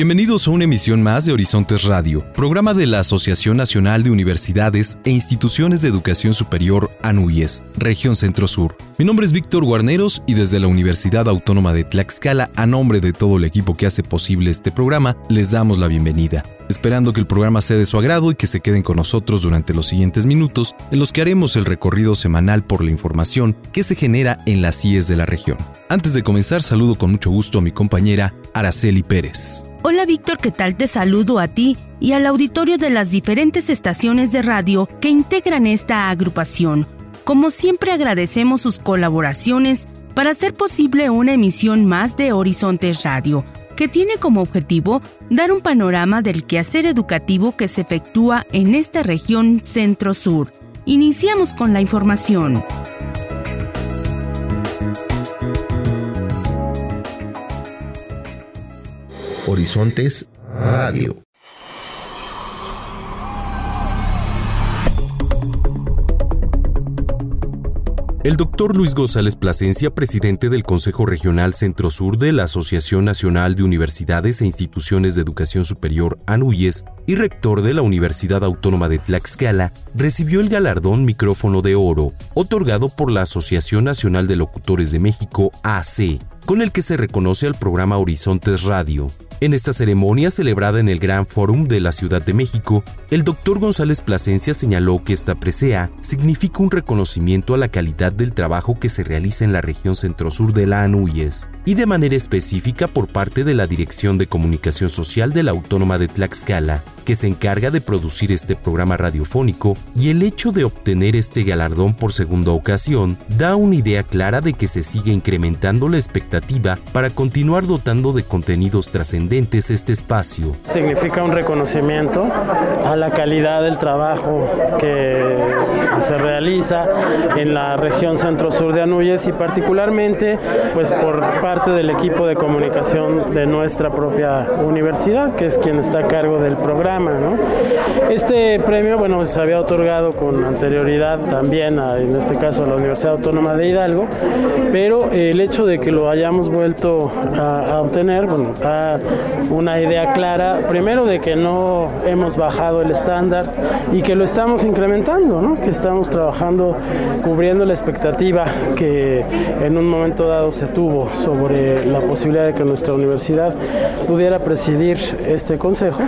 Bienvenidos a una emisión más de Horizontes Radio, programa de la Asociación Nacional de Universidades e Instituciones de Educación Superior ANUYES, región Centro-Sur. Mi nombre es Víctor Guarneros y desde la Universidad Autónoma de Tlaxcala, a nombre de todo el equipo que hace posible este programa, les damos la bienvenida esperando que el programa sea de su agrado y que se queden con nosotros durante los siguientes minutos, en los que haremos el recorrido semanal por la información que se genera en las CIES de la región. Antes de comenzar, saludo con mucho gusto a mi compañera Araceli Pérez. Hola Víctor, ¿qué tal? Te saludo a ti y al auditorio de las diferentes estaciones de radio que integran esta agrupación. Como siempre agradecemos sus colaboraciones para hacer posible una emisión más de Horizontes Radio que tiene como objetivo dar un panorama del quehacer educativo que se efectúa en esta región centro-sur. Iniciamos con la información. Horizontes Radio. El doctor Luis González Plasencia, presidente del Consejo Regional Centro-Sur de la Asociación Nacional de Universidades e Instituciones de Educación Superior, ANUYES, y rector de la Universidad Autónoma de Tlaxcala, recibió el galardón Micrófono de Oro, otorgado por la Asociación Nacional de Locutores de México, AC, con el que se reconoce al programa Horizontes Radio, en esta ceremonia celebrada en el Gran Fórum de la Ciudad de México, el doctor González Plasencia señaló que esta presea significa un reconocimiento a la calidad del trabajo que se realiza en la región centro-sur de la ANUYES y de manera específica por parte de la Dirección de Comunicación Social de la Autónoma de Tlaxcala, que se encarga de producir este programa radiofónico y el hecho de obtener este galardón por segunda ocasión da una idea clara de que se sigue incrementando la expectativa para continuar dotando de contenidos trascendentes este espacio. Significa un reconocimiento a la calidad del trabajo que se realiza en la región centro-sur de Anuyes y particularmente pues por parte del equipo de comunicación de nuestra propia universidad, que es quien está a cargo del programa este premio, bueno, se había otorgado con anterioridad también, en este caso, a la Universidad Autónoma de Hidalgo, pero el hecho de que lo hayamos vuelto a, obtener, bueno, da una idea clara, primero de que no hemos bajado el estándar y que lo estamos incrementando, ¿no? que estamos trabajando cubriendo la expectativa que en un momento dado se tuvo sobre la posibilidad de que nuestra universidad pudiera presidir este consejo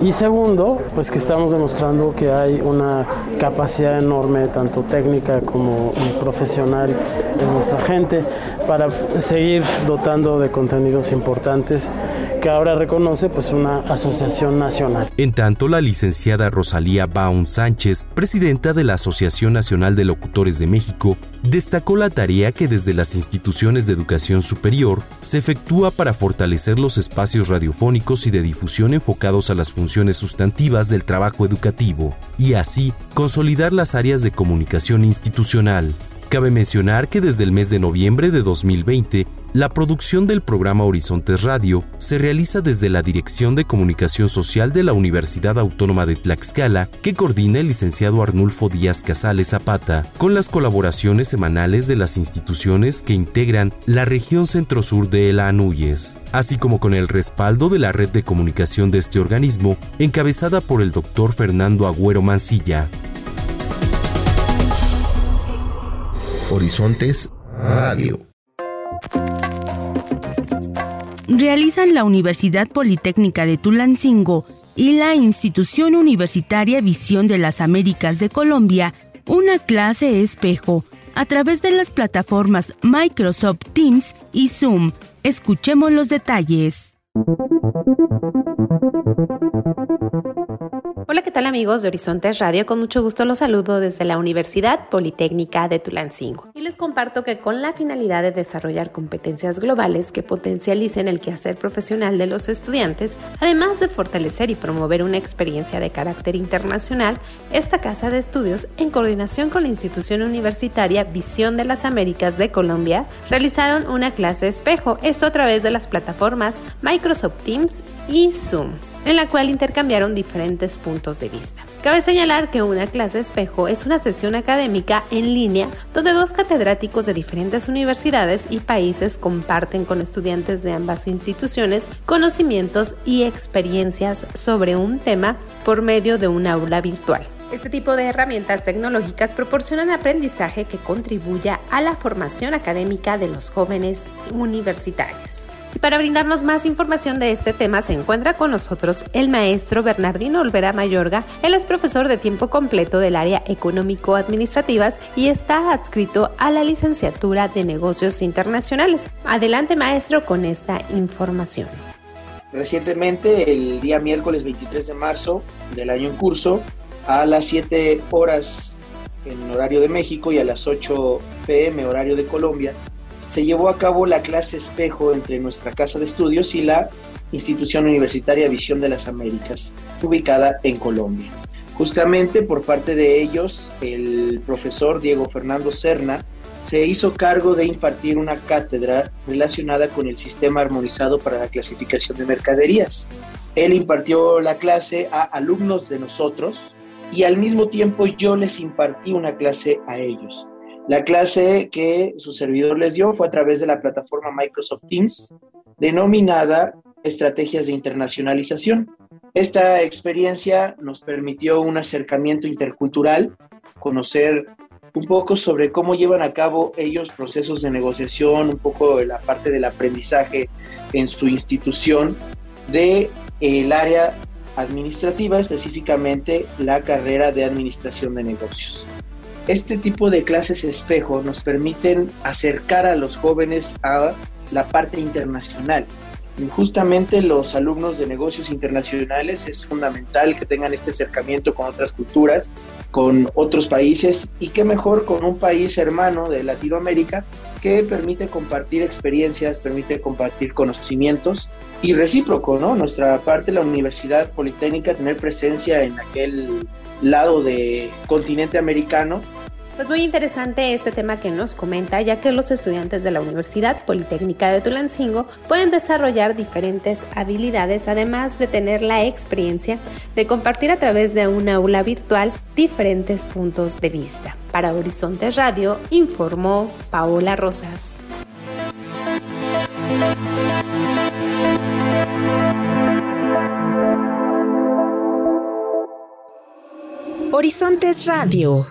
y segundo, pues que estamos demostrando que hay una capacidad enorme, tanto técnica como profesional, en nuestra gente para seguir dotando de contenidos importantes que ahora reconoce pues una asociación nacional. En tanto, la licenciada Rosalía Baum Sánchez, presidenta de la Asociación Nacional de Locutores de México, destacó la tarea que desde las instituciones de educación superior se efectúa para fortalecer los espacios radiofónicos y de difusión enfocados a las funciones sustantivas del trabajo educativo y así consolidar las áreas de comunicación institucional. Cabe mencionar que desde el mes de noviembre de 2020, la producción del programa Horizontes Radio se realiza desde la Dirección de Comunicación Social de la Universidad Autónoma de Tlaxcala, que coordina el licenciado Arnulfo Díaz Casales Zapata, con las colaboraciones semanales de las instituciones que integran la región centro-sur de El Anuyes, así como con el respaldo de la red de comunicación de este organismo, encabezada por el doctor Fernando Agüero Mancilla. Horizontes Radio. Realizan la Universidad Politécnica de Tulancingo y la Institución Universitaria Visión de las Américas de Colombia una clase espejo a través de las plataformas Microsoft Teams y Zoom. Escuchemos los detalles. Hola, ¿qué tal amigos de Horizontes Radio? Con mucho gusto los saludo desde la Universidad Politécnica de Tulancingo. Y les comparto que con la finalidad de desarrollar competencias globales que potencialicen el quehacer profesional de los estudiantes, además de fortalecer y promover una experiencia de carácter internacional, esta casa de estudios, en coordinación con la institución universitaria Visión de las Américas de Colombia, realizaron una clase espejo, esto a través de las plataformas Microsoft Teams y Zoom en la cual intercambiaron diferentes puntos de vista. Cabe señalar que una clase espejo es una sesión académica en línea donde dos catedráticos de diferentes universidades y países comparten con estudiantes de ambas instituciones conocimientos y experiencias sobre un tema por medio de un aula virtual. Este tipo de herramientas tecnológicas proporcionan aprendizaje que contribuya a la formación académica de los jóvenes universitarios. Y para brindarnos más información de este tema se encuentra con nosotros el maestro Bernardino Olvera Mayorga. Él es profesor de tiempo completo del área económico-administrativas y está adscrito a la licenciatura de negocios internacionales. Adelante maestro con esta información. Recientemente, el día miércoles 23 de marzo del año en curso, a las 7 horas en horario de México y a las 8 pm horario de Colombia, se llevó a cabo la clase espejo entre nuestra casa de estudios y la institución universitaria Visión de las Américas, ubicada en Colombia. Justamente por parte de ellos, el profesor Diego Fernando Serna se hizo cargo de impartir una cátedra relacionada con el sistema armonizado para la clasificación de mercaderías. Él impartió la clase a alumnos de nosotros y al mismo tiempo yo les impartí una clase a ellos. La clase que su servidor les dio fue a través de la plataforma Microsoft Teams, denominada Estrategias de Internacionalización. Esta experiencia nos permitió un acercamiento intercultural, conocer un poco sobre cómo llevan a cabo ellos procesos de negociación, un poco de la parte del aprendizaje en su institución, de el área administrativa, específicamente la carrera de administración de negocios. Este tipo de clases espejo nos permiten acercar a los jóvenes a la parte internacional. Y justamente los alumnos de negocios internacionales es fundamental que tengan este acercamiento con otras culturas, con otros países y qué mejor con un país hermano de Latinoamérica que permite compartir experiencias, permite compartir conocimientos y recíproco, ¿no? Nuestra parte, la Universidad Politécnica, tener presencia en aquel lado de continente americano pues muy interesante este tema que nos comenta, ya que los estudiantes de la Universidad Politécnica de Tulancingo pueden desarrollar diferentes habilidades, además de tener la experiencia de compartir a través de una aula virtual diferentes puntos de vista. Para Horizonte Radio, informó Paola Rosas. Horizontes Radio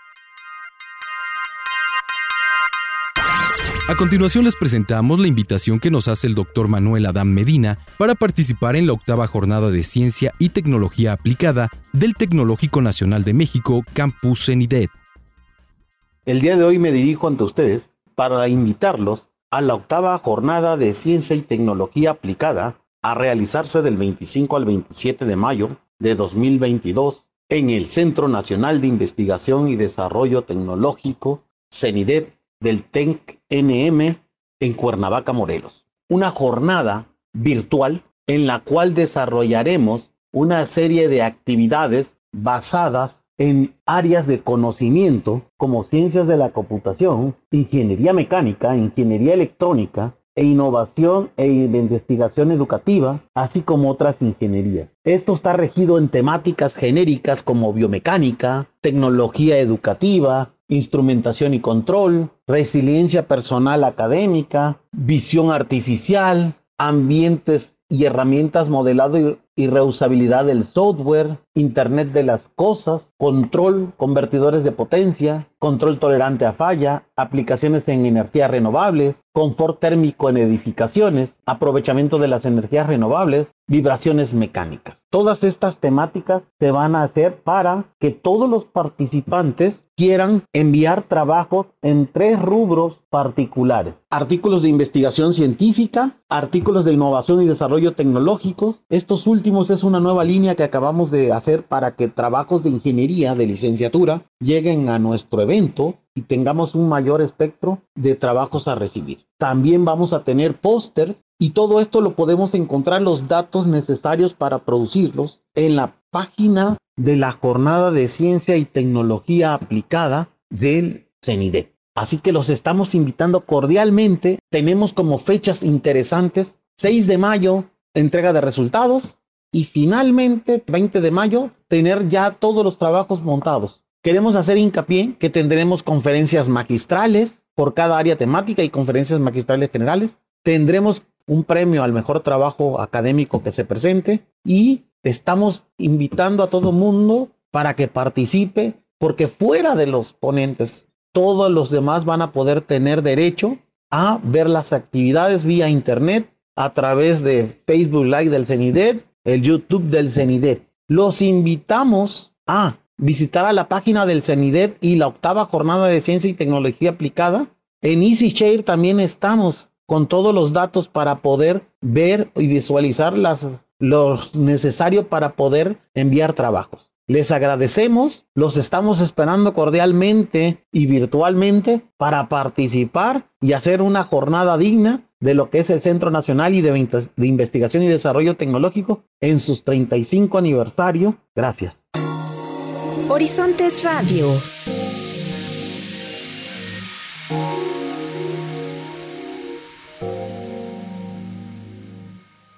A continuación les presentamos la invitación que nos hace el doctor Manuel Adam Medina para participar en la octava jornada de Ciencia y Tecnología Aplicada del Tecnológico Nacional de México, Campus CENIDET. El día de hoy me dirijo ante ustedes para invitarlos a la octava jornada de Ciencia y Tecnología Aplicada a realizarse del 25 al 27 de mayo de 2022 en el Centro Nacional de Investigación y Desarrollo Tecnológico, CENIDET, del TENC NM en Cuernavaca, Morelos. Una jornada virtual en la cual desarrollaremos una serie de actividades basadas en áreas de conocimiento como ciencias de la computación, ingeniería mecánica, ingeniería electrónica, e innovación e investigación educativa, así como otras ingenierías. Esto está regido en temáticas genéricas como biomecánica, tecnología educativa, instrumentación y control, resiliencia personal académica, visión artificial, ambientes y herramientas modelado y reusabilidad del software, Internet de las cosas, control, convertidores de potencia, control tolerante a falla, aplicaciones en energías renovables, confort térmico en edificaciones, aprovechamiento de las energías renovables, vibraciones mecánicas. Todas estas temáticas se van a hacer para que todos los participantes quieran enviar trabajos en tres rubros particulares. Artículos de investigación científica, artículos de innovación y desarrollo tecnológico. Estos últimos es una nueva línea que acabamos de hacer para que trabajos de ingeniería de licenciatura lleguen a nuestro evento y tengamos un mayor espectro de trabajos a recibir. También vamos a tener póster y todo esto lo podemos encontrar los datos necesarios para producirlos en la página de la Jornada de Ciencia y Tecnología Aplicada del CENIDET. Así que los estamos invitando cordialmente. Tenemos como fechas interesantes 6 de mayo, entrega de resultados y finalmente 20 de mayo, tener ya todos los trabajos montados. Queremos hacer hincapié que tendremos conferencias magistrales por cada área temática y conferencias magistrales generales. Tendremos un premio al mejor trabajo académico que se presente y estamos invitando a todo mundo para que participe porque fuera de los ponentes todos los demás van a poder tener derecho a ver las actividades vía internet a través de Facebook Live del CENIDET, el YouTube del CENIDET. Los invitamos a visitar a la página del CENIDET y la octava jornada de ciencia y tecnología aplicada. En EasyShare también estamos con todos los datos para poder ver y visualizar lo necesario para poder enviar trabajos. Les agradecemos, los estamos esperando cordialmente y virtualmente para participar y hacer una jornada digna de lo que es el Centro Nacional y de, de Investigación y Desarrollo Tecnológico en sus 35 aniversario. Gracias. Horizontes Radio.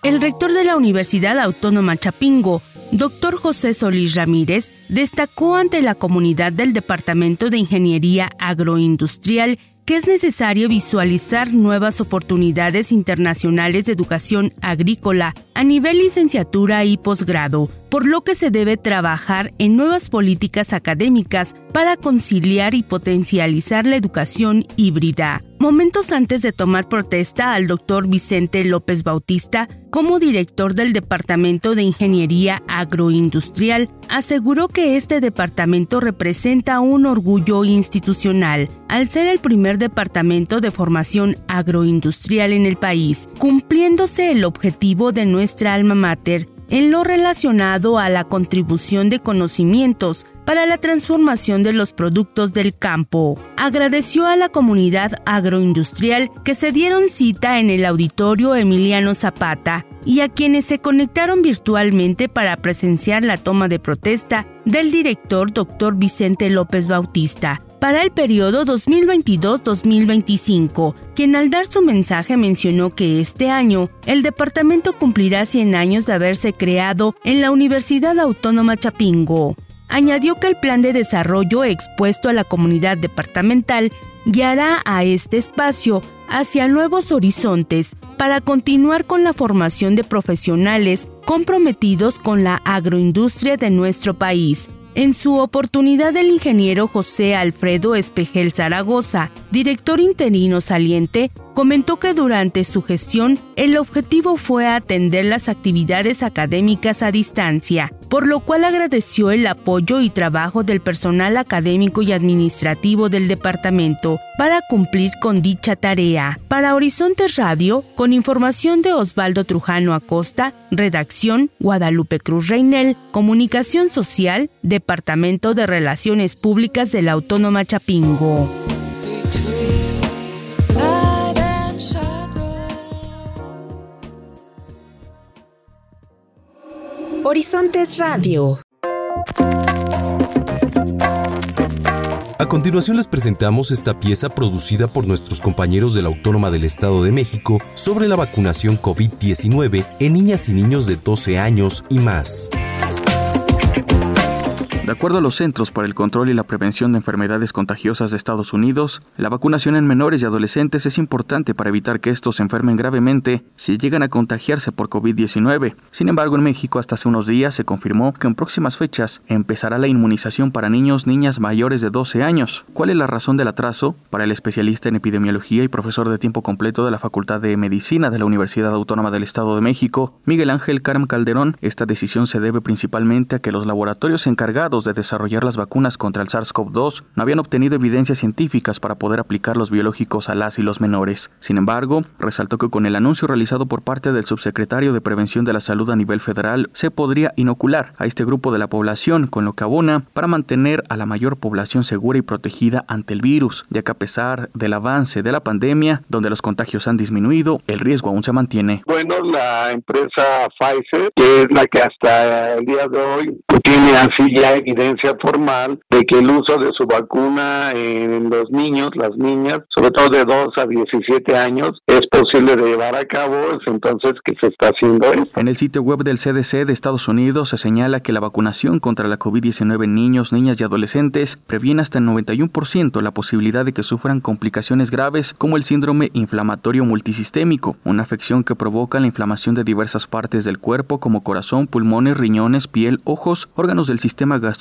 El rector de la Universidad Autónoma Chapingo, doctor José Solís Ramírez, destacó ante la comunidad del Departamento de Ingeniería Agroindustrial que es necesario visualizar nuevas oportunidades internacionales de educación agrícola a nivel licenciatura y posgrado, por lo que se debe trabajar en nuevas políticas académicas para conciliar y potencializar la educación híbrida. Momentos antes de tomar protesta al doctor Vicente López Bautista, como director del Departamento de Ingeniería Agroindustrial, aseguró que este departamento representa un orgullo institucional, al ser el primer departamento de formación agroindustrial en el país, cumpliéndose el objetivo de nuestra alma mater en lo relacionado a la contribución de conocimientos para la transformación de los productos del campo. Agradeció a la comunidad agroindustrial que se dieron cita en el auditorio Emiliano Zapata y a quienes se conectaron virtualmente para presenciar la toma de protesta del director Dr. Vicente López Bautista para el periodo 2022-2025, quien al dar su mensaje mencionó que este año el departamento cumplirá 100 años de haberse creado en la Universidad Autónoma Chapingo. Añadió que el plan de desarrollo expuesto a la comunidad departamental guiará a este espacio hacia nuevos horizontes para continuar con la formación de profesionales comprometidos con la agroindustria de nuestro país en su oportunidad, el ingeniero José Alfredo Espejel Zaragoza, director interino saliente, comentó que durante su gestión el objetivo fue atender las actividades académicas a distancia, por lo cual agradeció el apoyo y trabajo del personal académico y administrativo del departamento para cumplir con dicha tarea. Para Horizontes Radio, con información de Osvaldo Trujano Acosta, redacción Guadalupe Cruz Reinel, comunicación social, Departamento de Relaciones Públicas de la Autónoma Chapingo. Horizontes Radio. A continuación les presentamos esta pieza producida por nuestros compañeros de la Autónoma del Estado de México sobre la vacunación COVID-19 en niñas y niños de 12 años y más. De acuerdo a los Centros para el Control y la Prevención de Enfermedades Contagiosas de Estados Unidos, la vacunación en menores y adolescentes es importante para evitar que estos se enfermen gravemente si llegan a contagiarse por COVID-19. Sin embargo, en México hasta hace unos días se confirmó que en próximas fechas empezará la inmunización para niños, niñas mayores de 12 años. ¿Cuál es la razón del atraso? Para el especialista en epidemiología y profesor de tiempo completo de la Facultad de Medicina de la Universidad Autónoma del Estado de México, Miguel Ángel Carm Calderón, esta decisión se debe principalmente a que los laboratorios encargados de desarrollar las vacunas contra el SARS-CoV-2 no habían obtenido evidencias científicas para poder aplicar los biológicos a las y los menores. Sin embargo, resaltó que con el anuncio realizado por parte del subsecretario de Prevención de la Salud a nivel federal, se podría inocular a este grupo de la población, con lo que abona para mantener a la mayor población segura y protegida ante el virus, ya que a pesar del avance de la pandemia, donde los contagios han disminuido, el riesgo aún se mantiene. Bueno, la empresa Pfizer, que es la que hasta el día de hoy tiene así ya evidencia formal de que el uso de su vacuna en los niños, las niñas, sobre todo de 2 a 17 años, es posible de llevar a cabo, es entonces que se está haciendo esto. En el sitio web del CDC de Estados Unidos se señala que la vacunación contra la COVID-19 en niños, niñas y adolescentes previene hasta el 91% la posibilidad de que sufran complicaciones graves como el síndrome inflamatorio multisistémico, una afección que provoca la inflamación de diversas partes del cuerpo como corazón, pulmones, riñones, piel, ojos, órganos del sistema gastrointestinal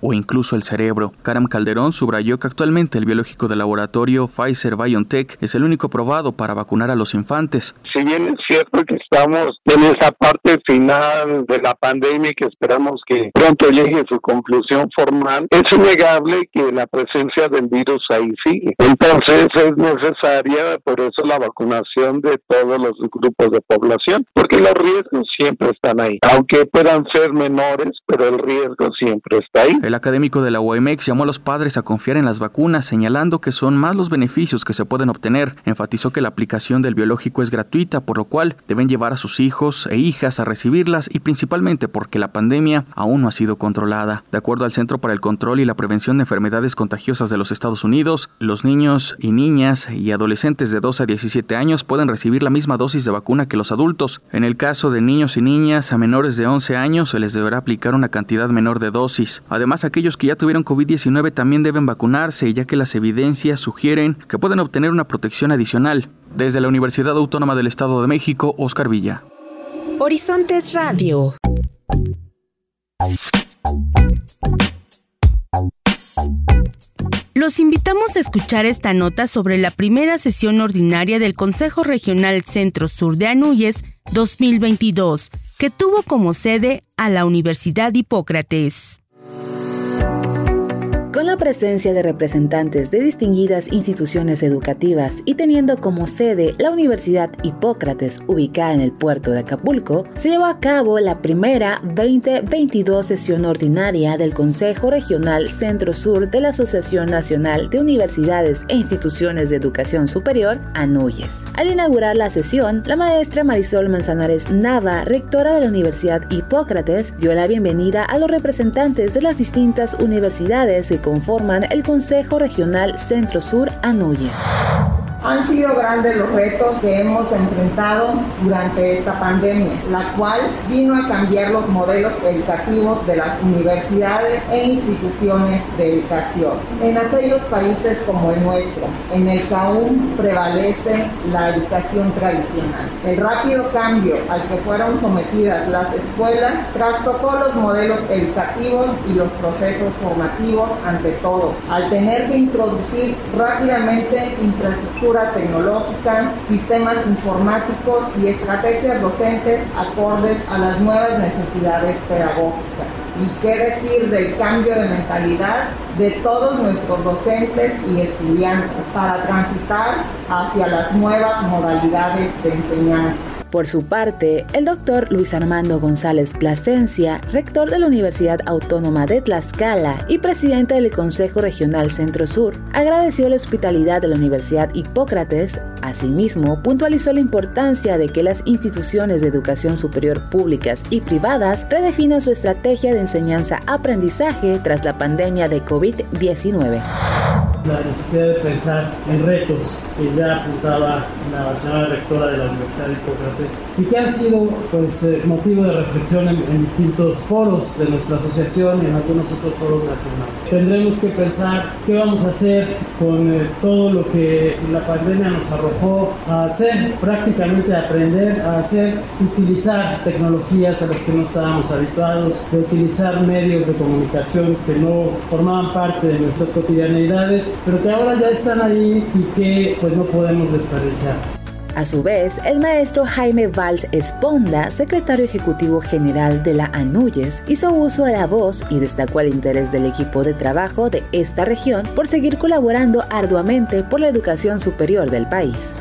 o incluso el cerebro. Karam Calderón subrayó que actualmente el biológico de laboratorio Pfizer BioNTech es el único probado para vacunar a los infantes. Si bien es cierto que estamos en esa parte final de la pandemia y que esperamos que pronto llegue su conclusión formal, es innegable que la presencia del virus ahí sigue. Entonces es necesaria por eso la vacunación de todos los grupos de población, porque los riesgos siempre están ahí, aunque puedan ser menores, pero el riesgo siempre El académico de la UAMX llamó a los padres a confiar en las vacunas, señalando que son más los beneficios que se pueden obtener. Enfatizó que la aplicación del biológico es gratuita, por lo cual deben llevar a sus hijos e hijas a recibirlas y principalmente porque la pandemia aún no ha sido controlada. De acuerdo al Centro para el Control y la Prevención de Enfermedades Contagiosas de los Estados Unidos, los niños y niñas y adolescentes de 12 a 17 años pueden recibir la misma dosis de vacuna que los adultos. En el caso de niños y niñas a menores de 11 años se les deberá aplicar una cantidad menor de dosis. Además, aquellos que ya tuvieron COVID-19 también deben vacunarse, ya que las evidencias sugieren que pueden obtener una protección adicional. Desde la Universidad Autónoma del Estado de México, Oscar Villa. Horizontes Radio. Los invitamos a escuchar esta nota sobre la primera sesión ordinaria del Consejo Regional Centro Sur de Anuyes 2022, que tuvo como sede a la Universidad Hipócrates. Con la presencia de representantes de distinguidas instituciones educativas y teniendo como sede la Universidad Hipócrates ubicada en el puerto de Acapulco, se llevó a cabo la primera 2022 sesión ordinaria del Consejo Regional Centro Sur de la Asociación Nacional de Universidades e Instituciones de Educación Superior, ANUYES. Al inaugurar la sesión, la maestra Marisol Manzanares Nava, rectora de la Universidad Hipócrates, dio la bienvenida a los representantes de las distintas universidades que conforman el Consejo Regional Centro Sur Anuyes. Han sido grandes los retos que hemos enfrentado durante esta pandemia, la cual vino a cambiar los modelos educativos de las universidades e instituciones de educación. En aquellos países como el nuestro, en el que aún prevalece la educación tradicional. El rápido cambio al que fueron sometidas las escuelas trastocó los modelos educativos y los procesos formativos ante todo, al tener que introducir rápidamente infraestructura tecnológica, sistemas informáticos y estrategias docentes acordes a las nuevas necesidades pedagógicas. Y qué decir del cambio de mentalidad de todos nuestros docentes y estudiantes para transitar hacia las nuevas modalidades de enseñanza. Por su parte, el doctor Luis Armando González Plasencia, rector de la Universidad Autónoma de Tlaxcala y presidente del Consejo Regional Centro Sur, agradeció la hospitalidad de la Universidad Hipócrates. Asimismo, puntualizó la importancia de que las instituciones de educación superior públicas y privadas redefinan su estrategia de enseñanza-aprendizaje tras la pandemia de COVID-19 la necesidad de pensar en retos que ya apuntaba la señora rectora de la Universidad de Hipócrates y que han sido pues, eh, motivo de reflexión en, distintos foros de nuestra asociación y en algunos otros foros nacionales. Tendremos que pensar qué vamos a hacer con eh, todo lo que la pandemia nos arrojó a hacer, prácticamente aprender a hacer, utilizar tecnologías a las que no estábamos habituados, de utilizar medios de comunicación que no formaban parte de nuestras cotidianeidades pero que ahora ya están ahí y que pues no podemos desperdiciar. A su vez, el maestro Jaime Valls Esponda, secretario ejecutivo general de la ANUYES, hizo uso de la voz y destacó el interés del equipo de trabajo de esta región por seguir colaborando arduamente por la educación superior del país.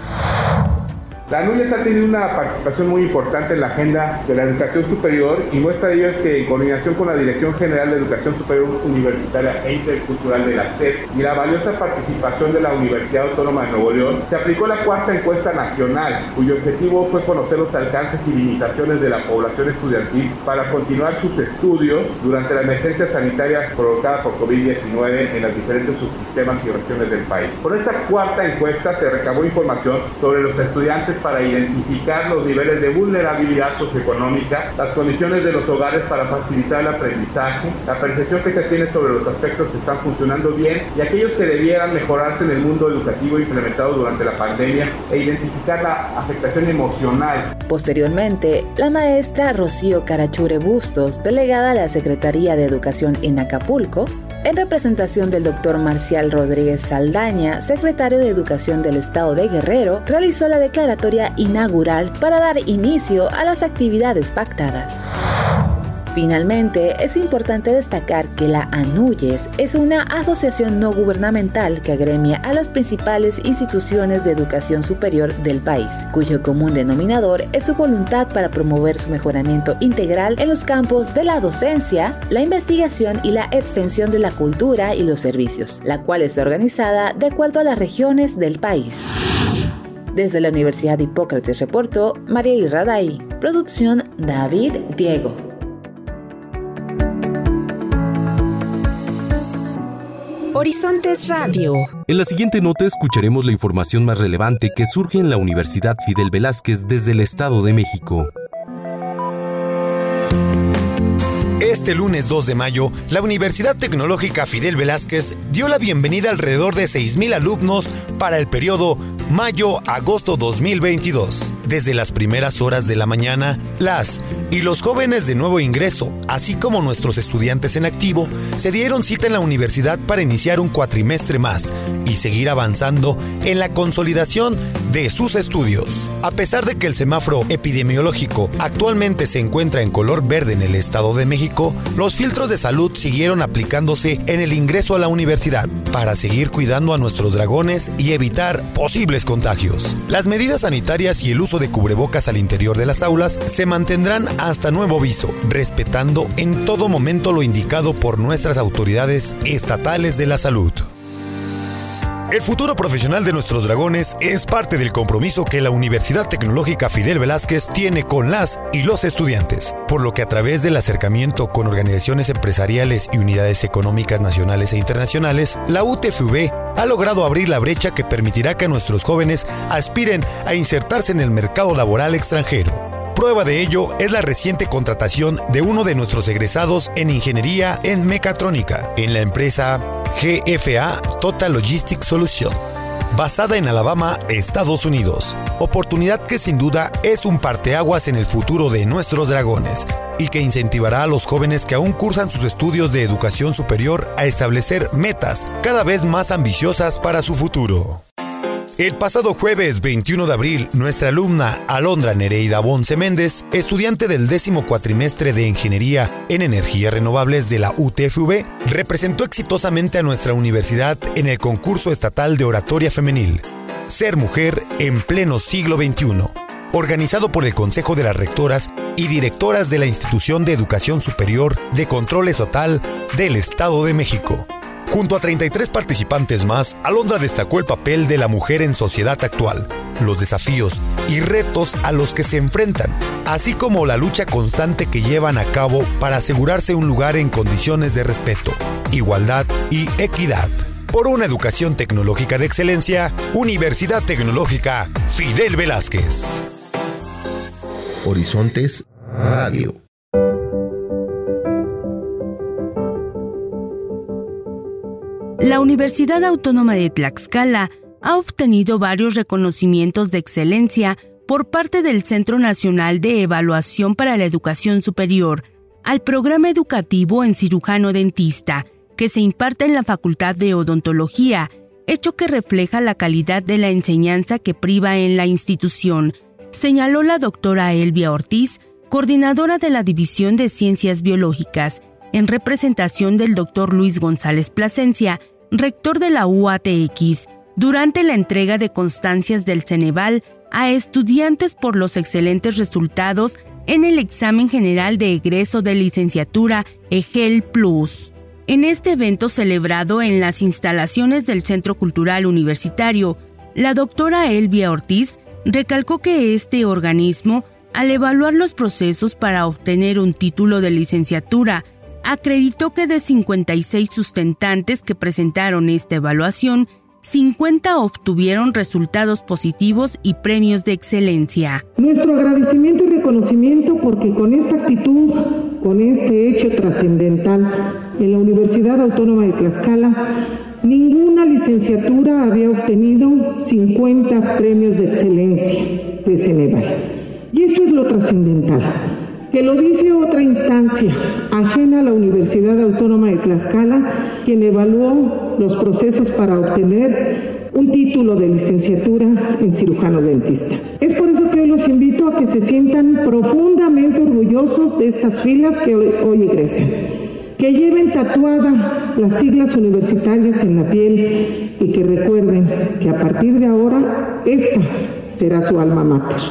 La NUYES ha tenido una participación muy importante en la agenda de la educación superior y muestra de ello es que en coordinación con la Dirección General de Educación Superior Universitaria e Intercultural de la SEP y la valiosa participación de la Universidad Autónoma de Nuevo León, se aplicó la cuarta encuesta nacional, cuyo objetivo fue conocer los alcances y limitaciones de la población estudiantil para continuar sus estudios durante la emergencia sanitaria provocada por COVID-19 en los diferentes subsistemas y regiones del país. Con esta cuarta encuesta se recabó información sobre los estudiantes para identificar los niveles de vulnerabilidad socioeconómica, las condiciones de los hogares para facilitar el aprendizaje, la percepción que se tiene sobre los aspectos que están funcionando bien y aquellos que debieran mejorarse en el mundo educativo implementado durante la pandemia e identificar la afectación emocional. Posteriormente, la maestra Rocío Carachure Bustos, delegada a la Secretaría de Educación en Acapulco, en representación del doctor Marcial Rodríguez Saldaña, secretario de Educación del Estado de Guerrero, realizó la declaratoria inaugural para dar inicio a las actividades pactadas. Finalmente, es importante destacar que la ANUYES es una asociación no gubernamental que agremia a las principales instituciones de educación superior del país, cuyo común denominador es su voluntad para promover su mejoramiento integral en los campos de la docencia, la investigación y la extensión de la cultura y los servicios, la cual está organizada de acuerdo a las regiones del país. Desde la Universidad Hipócrates reportó María Irraday. Producción David Diego. Horizontes Radio. En la siguiente nota escucharemos la información más relevante que surge en la Universidad Fidel Velázquez desde el Estado de México. Este lunes 2 de mayo, la Universidad Tecnológica Fidel Velázquez dio la bienvenida a alrededor de 6.000 alumnos para el periodo mayo-agosto 2022. Desde las primeras horas de la mañana, las y los jóvenes de nuevo ingreso, así como nuestros estudiantes en activo, se dieron cita en la universidad para iniciar un cuatrimestre más y seguir avanzando en la consolidación de sus estudios. A pesar de que el semáforo epidemiológico actualmente se encuentra en color verde en el Estado de México, los filtros de salud siguieron aplicándose en el ingreso a la universidad para seguir cuidando a nuestros dragones y evitar posibles contagios. Las medidas sanitarias y el uso de cubrebocas al interior de las aulas se mantendrán hasta nuevo aviso, respetando en todo momento lo indicado por nuestras autoridades estatales de la salud. El futuro profesional de nuestros dragones es parte del compromiso que la Universidad Tecnológica Fidel Velázquez tiene con las y los estudiantes, por lo que a través del acercamiento con organizaciones empresariales y unidades económicas nacionales e internacionales, la UTFV ha logrado abrir la brecha que permitirá que nuestros jóvenes aspiren a insertarse en el mercado laboral extranjero. Prueba de ello es la reciente contratación de uno de nuestros egresados en ingeniería en mecatrónica en la empresa GFA Total Logistics Solution, basada en Alabama, Estados Unidos. Oportunidad que sin duda es un parteaguas en el futuro de nuestros dragones y que incentivará a los jóvenes que aún cursan sus estudios de educación superior a establecer metas cada vez más ambiciosas para su futuro. El pasado jueves 21 de abril, nuestra alumna Alondra Nereida Bonce Méndez, estudiante del décimo cuatrimestre de Ingeniería en Energías Renovables de la UTFV, representó exitosamente a nuestra universidad en el concurso estatal de oratoria femenil, Ser Mujer en pleno siglo XXI, organizado por el Consejo de las Rectoras y Directoras de la Institución de Educación Superior de Control Estatal del Estado de México. Junto a 33 participantes más, Alondra destacó el papel de la mujer en sociedad actual, los desafíos y retos a los que se enfrentan, así como la lucha constante que llevan a cabo para asegurarse un lugar en condiciones de respeto, igualdad y equidad. Por una educación tecnológica de excelencia, Universidad Tecnológica Fidel Velázquez. Horizontes Radio. La Universidad Autónoma de Tlaxcala ha obtenido varios reconocimientos de excelencia por parte del Centro Nacional de Evaluación para la Educación Superior al programa educativo en cirujano dentista que se imparte en la Facultad de Odontología hecho que refleja la calidad de la enseñanza que priva en la institución, señaló la doctora Elvia Ortiz, coordinadora de la División de Ciencias Biológicas, en representación del doctor Luis González Plasencia, rector de la UATX, durante la entrega de constancias del Ceneval a estudiantes por los excelentes resultados en el examen general de egreso de licenciatura EGEL Plus. En este evento celebrado en las instalaciones del Centro Cultural Universitario, la doctora Elvia Ortiz recalcó que este organismo, al evaluar los procesos para obtener un título de licenciatura, acreditó que de 56 sustentantes que presentaron esta evaluación, 50 obtuvieron resultados positivos y premios de excelencia. Nuestro agradecimiento y reconocimiento porque con esta actitud, con este hecho trascendental en la Universidad Autónoma de Tlaxcala, ninguna licenciatura había obtenido 50 premios de excelencia de Ceneval. Y esto es lo trascendental que lo dice otra instancia ajena a la Universidad Autónoma de Tlaxcala, quien evaluó los procesos para obtener un título de licenciatura en cirujano dentista. Es por eso que hoy los invito a que se sientan profundamente orgullosos de estas filas que hoy, hoy que lleven tatuadas las siglas universitarias en la piel y que recuerden que a partir de ahora esta será su alma mater.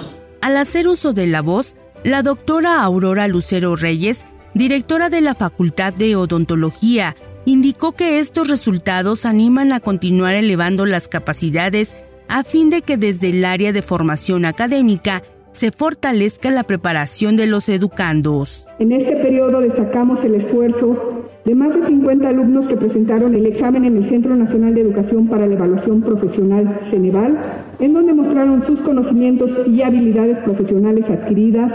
Al hacer uso de la voz, la doctora Aurora Lucero Reyes, directora de la Facultad de Odontología, indicó que estos resultados animan a continuar elevando las capacidades a fin de que desde el área de formación académica se fortalezca la preparación de los educandos. En este periodo destacamos el esfuerzo de más de 50 alumnos que presentaron el examen en el Centro Nacional de Educación para la Evaluación Profesional Ceneval, en donde mostraron sus conocimientos y habilidades profesionales adquiridas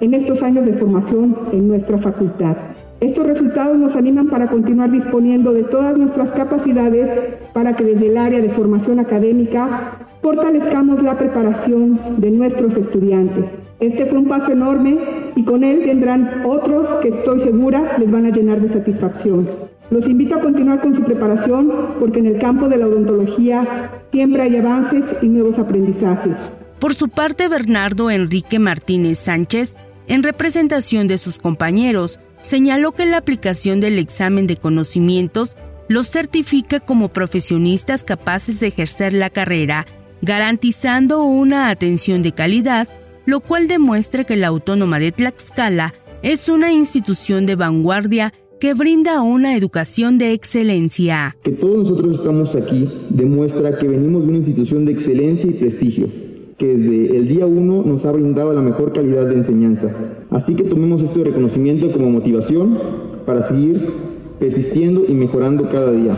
en estos años de formación en nuestra facultad. Estos resultados nos animan para continuar disponiendo de todas nuestras capacidades para que desde el área de formación académica fortalezcamos la preparación de nuestros estudiantes. Este fue un paso enorme y con él tendrán otros que estoy segura les van a llenar de satisfacción. Los invito a continuar con su preparación porque en el campo de la odontología siempre hay avances y nuevos aprendizajes. Por su parte, Bernardo Enrique Martínez Sánchez, en representación de sus compañeros, señaló que la aplicación del examen de conocimientos los certifica como profesionistas capaces de ejercer la carrera garantizando una atención de calidad, lo cual demuestra que la Autónoma de Tlaxcala es una institución de vanguardia que brinda una educación de excelencia. Que todos nosotros estamos aquí demuestra que venimos de una institución de excelencia y prestigio, que desde el día uno nos ha brindado la mejor calidad de enseñanza. Así que tomemos este reconocimiento como motivación para seguir persistiendo y mejorando cada día.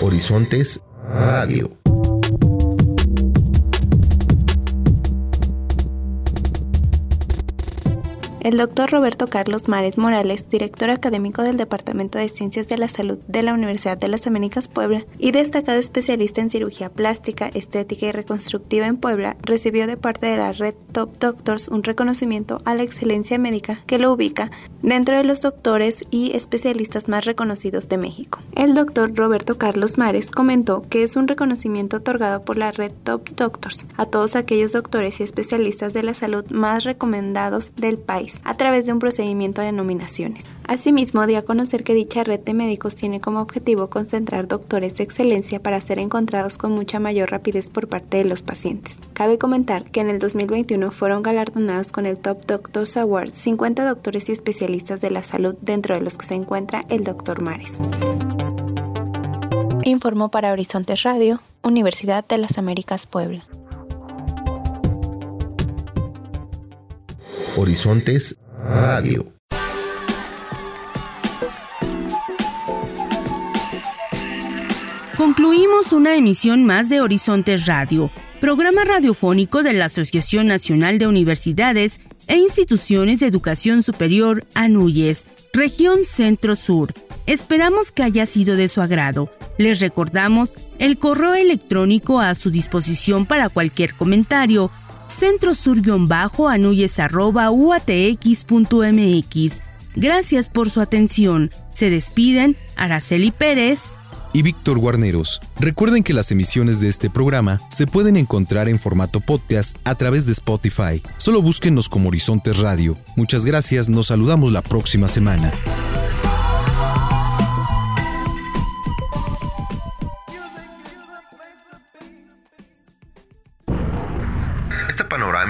Horizontes Radio. El doctor Roberto Carlos Mares Morales, director académico del Departamento de Ciencias de la Salud de la Universidad de las Américas Puebla y destacado especialista en cirugía plástica, estética y reconstructiva en Puebla, recibió de parte de la red Top Doctors un reconocimiento a la excelencia médica que lo ubica dentro de los doctores y especialistas más reconocidos de México. El doctor Roberto Carlos Mares comentó que es un reconocimiento otorgado por la red Top Doctors a todos aquellos doctores y especialistas de la salud más recomendados del país a través de un procedimiento de nominaciones. Asimismo, dio a conocer que dicha red de médicos tiene como objetivo concentrar doctores de excelencia para ser encontrados con mucha mayor rapidez por parte de los pacientes. Cabe comentar que en el 2021 fueron galardonados con el Top Doctors Award 50 doctores y especialistas de la salud, dentro de los que se encuentra el Dr. Mares. Informó para Horizontes Radio, Universidad de las Américas Puebla. Horizontes Radio. Concluimos una emisión más de Horizontes Radio, programa radiofónico de la Asociación Nacional de Universidades e Instituciones de Educación Superior ANUYES, región Centro-Sur. Esperamos que haya sido de su agrado. Les recordamos el correo electrónico a su disposición para cualquier comentario centrosur-anuyes.uatx.mx. Gracias por su atención. Se despiden Araceli Pérez y Víctor Guarneros. Recuerden que las emisiones de este programa se pueden encontrar en formato podcast a través de Spotify. Solo búsquenos como Horizontes Radio. Muchas gracias, nos saludamos la próxima semana.